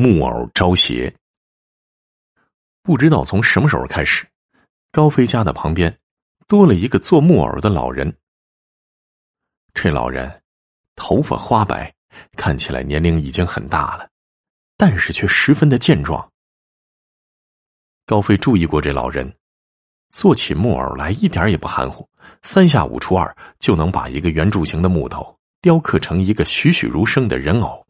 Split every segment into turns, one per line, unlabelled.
木偶招邪。不知道从什么时候开始，高飞家的旁边多了一个做木偶的老人。这老人头发花白，看起来年龄已经很大了，但是却十分的健壮。高飞注意过这老人，做起木偶来一点也不含糊，三下五除二就能把一个圆柱形的木头雕刻成一个栩栩如生的人偶。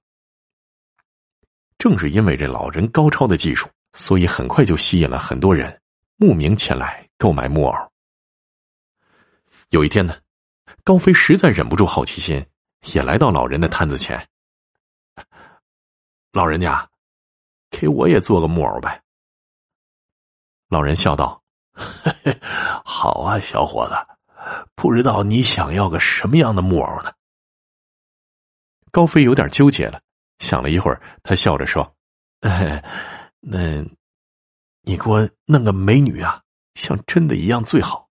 正是因为这老人高超的技术，所以很快就吸引了很多人慕名前来购买木偶。有一天呢，高飞实在忍不住好奇心，也来到老人的摊子前。老人家，给我也做个木偶呗。老人笑道：“
好啊，小伙子，不知道你想要个什么样的木偶呢？”
高飞有点纠结了，想了一会儿，他笑着说：“那，你给我弄个美女啊，像真的一样最好。”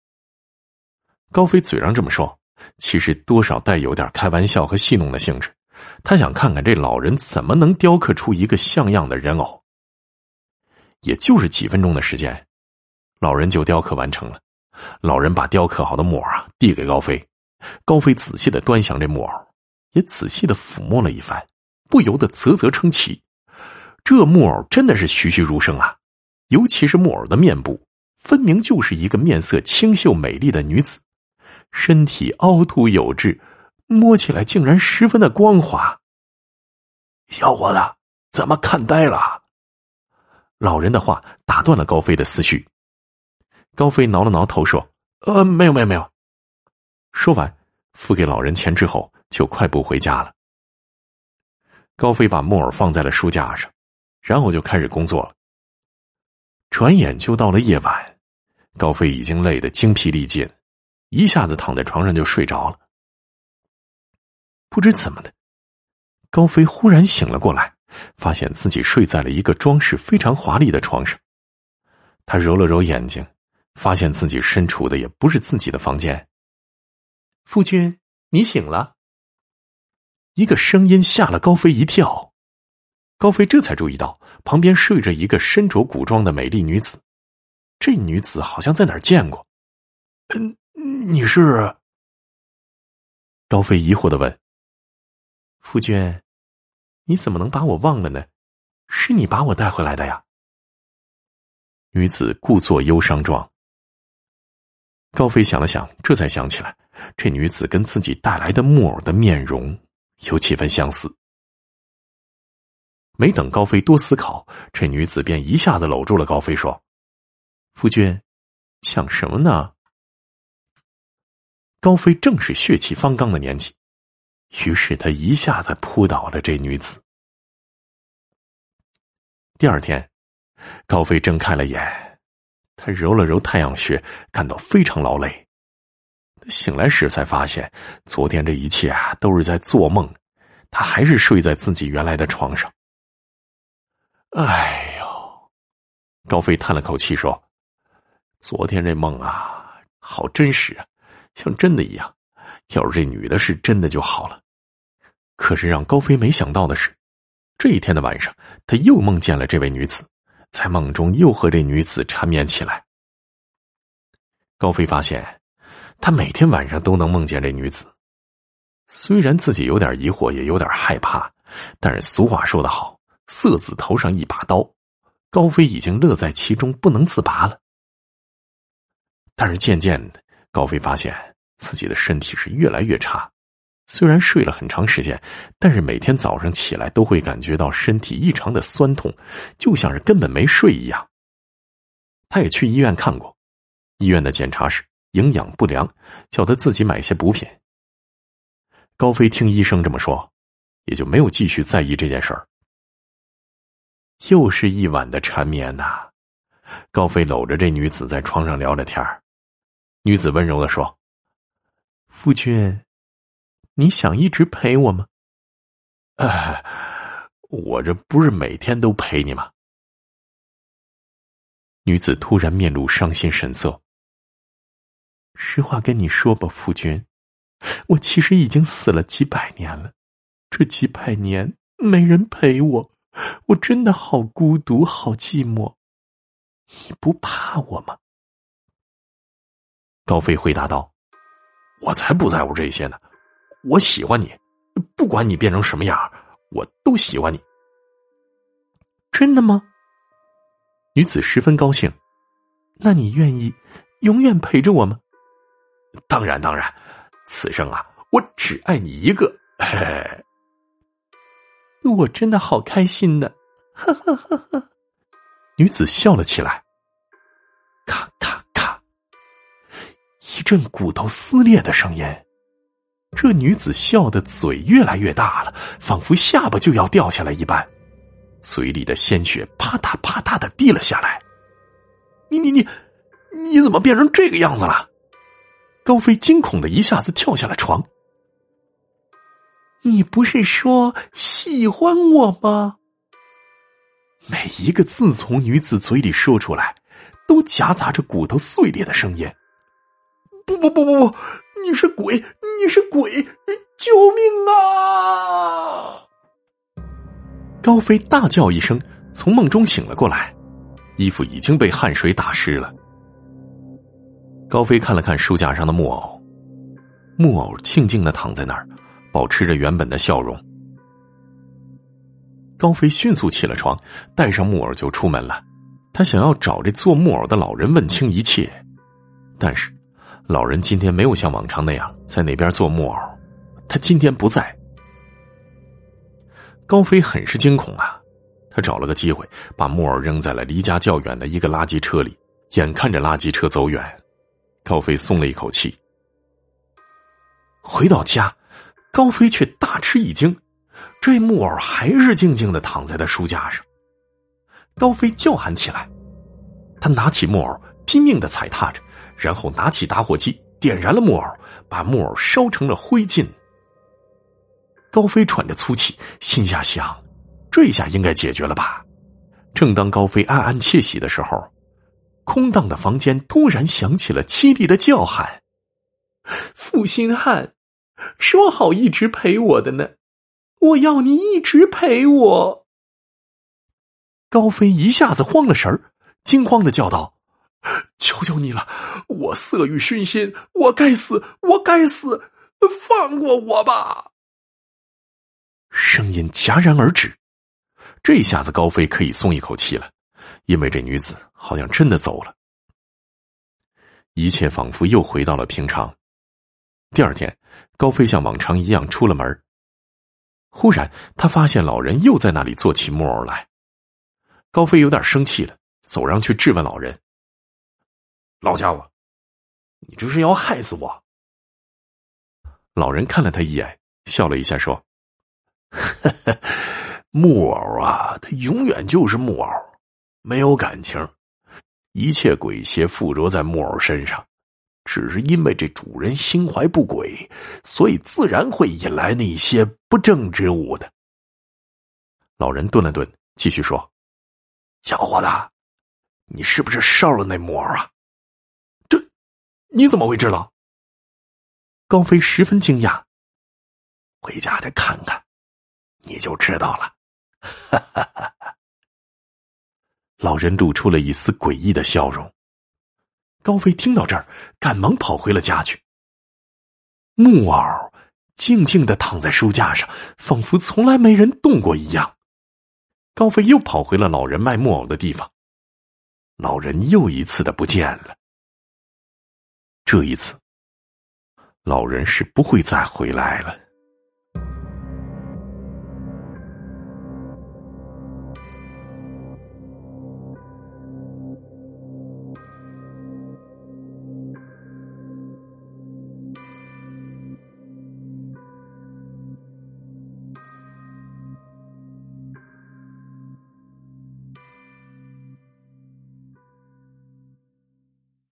高飞嘴上这么说，其实多少带有点开玩笑和戏弄的性质。他想看看这老人怎么能雕刻出一个像样的人偶。也就是几分钟的时间。老人就雕刻完成了，老人把雕刻好的木偶啊递给高飞，高飞仔细的端详这木偶，也仔细的抚摸了一番，不由得啧啧称奇。这木偶真的是栩栩如生啊！尤其是木偶的面部，分明就是一个面色清秀美丽的女子，身体凹凸有致，摸起来竟然十分的光滑。
小伙子，怎么看呆了？
老人的话打断了高飞的思绪。高飞挠了挠头说：“呃，没有，没有，没有。”说完，付给老人钱之后，就快步回家了。高飞把木偶放在了书架上，然后就开始工作了。转眼就到了夜晚，高飞已经累得精疲力尽，一下子躺在床上就睡着了。不知怎么的，高飞忽然醒了过来，发现自己睡在了一个装饰非常华丽的床上。他揉了揉眼睛。发现自己身处的也不是自己的房间。夫君，你醒了。一个声音吓了高飞一跳，高飞这才注意到旁边睡着一个身着古装的美丽女子。这女子好像在哪儿见过。
嗯，你是？
高飞疑惑的问。夫君，你怎么能把我忘了呢？是你把我带回来的呀。女子故作忧伤状。高飞想了想，这才想起来，这女子跟自己带来的木偶的面容有几分相似。没等高飞多思考，这女子便一下子搂住了高飞，说：“夫君，想什么呢？”高飞正是血气方刚的年纪，于是他一下子扑倒了这女子。第二天，高飞睁开了眼。他揉了揉太阳穴，感到非常劳累。醒来时才发现，昨天这一切啊都是在做梦。他还是睡在自己原来的床上。哎呦，高飞叹了口气说：“昨天这梦啊，好真实啊，像真的一样。要是这女的是真的就好了。可是让高飞没想到的是，这一天的晚上，他又梦见了这位女子。”在梦中又和这女子缠绵起来。高飞发现，他每天晚上都能梦见这女子。虽然自己有点疑惑，也有点害怕，但是俗话说得好，“色字头上一把刀”，高飞已经乐在其中，不能自拔了。但是渐渐的，高飞发现自己的身体是越来越差。虽然睡了很长时间，但是每天早上起来都会感觉到身体异常的酸痛，就像是根本没睡一样。他也去医院看过，医院的检查是营养不良，叫他自己买些补品。高飞听医生这么说，也就没有继续在意这件事儿。又是一晚的缠绵呐，高飞搂着这女子在床上聊着天女子温柔的说：“夫君。”你想一直陪我吗？哎，我这不是每天都陪你吗？女子突然面露伤心神色。实话跟你说吧，夫君，我其实已经死了几百年了，这几百年没人陪我，我真的好孤独，好寂寞。你不怕我吗？高飞回答道：“
我才不在乎这些呢，我喜欢你，不管你变成什么样，我都喜欢你。”
真的吗？女子十分高兴。那你愿意永远陪着我吗？
当然，当然，此生啊，我只爱你一个。嘿嘿，
我真的好开心呢！哈哈哈哈！女子笑了起来。咔咔咔，一阵骨头撕裂的声音。这女子笑的嘴越来越大了，仿佛下巴就要掉下来一般，嘴里的鲜血啪嗒啪嗒的滴了下来。
你你你，你怎么变成这个样子了？
高飞惊恐的一下子跳下了床。你不是说喜欢我吗？每一个字从女子嘴里说出来，都夹杂着骨头碎裂的声音。
不不不不不，你是鬼，你是鬼，救命啊！
高飞大叫一声，从梦中醒了过来。衣服已经被汗水打湿了。高飞看了看书架上的木偶，木偶静静的躺在那儿，保持着原本的笑容。高飞迅速起了床，带上木偶就出门了。他想要找这做木偶的老人问清一切，但是老人今天没有像往常那样在那边做木偶，他今天不在。高飞很是惊恐啊！他找了个机会，把木偶扔在了离家较远的一个垃圾车里。眼看着垃圾车走远，高飞松了一口气。回到家，高飞却大吃一惊，这木偶还是静静的躺在他书架上。高飞叫喊起来，他拿起木偶，拼命的踩踏着，然后拿起打火机点燃了木偶，把木偶烧成了灰烬。高飞喘着粗气，心下想。这下应该解决了吧？正当高飞暗暗窃喜的时候，空荡的房间突然响起了凄厉的叫喊：“负心汉，说好一直陪我的呢，我要你一直陪我。”高飞一下子慌了神儿，惊慌的叫道：“求求你了，我色欲熏心，我该死，我该死，放过我吧！”声音戛然而止。这下子高飞可以松一口气了，因为这女子好像真的走了。一切仿佛又回到了平常。第二天，高飞像往常一样出了门。忽然，他发现老人又在那里做起木偶来。高飞有点生气了，走上去质问老人：“
老家伙，你这是要害死我？”
老人看了他一眼，笑了一下，说：“
呵呵。”木偶啊，它永远就是木偶，没有感情，一切鬼邪附着在木偶身上，只是因为这主人心怀不轨，所以自然会引来那些不正之物的。
老人顿了顿，继续说：“
小伙子，你是不是烧了那木偶啊？
这你怎么会知道？”高飞十分惊讶。
回家再看看，你就知道了。哈哈哈！哈
老人露出了一丝诡异的笑容。高飞听到这儿，赶忙跑回了家去。木偶静静的躺在书架上，仿佛从来没人动过一样。高飞又跑回了老人卖木偶的地方，老人又一次的不见了。这一次，老人是不会再回来了。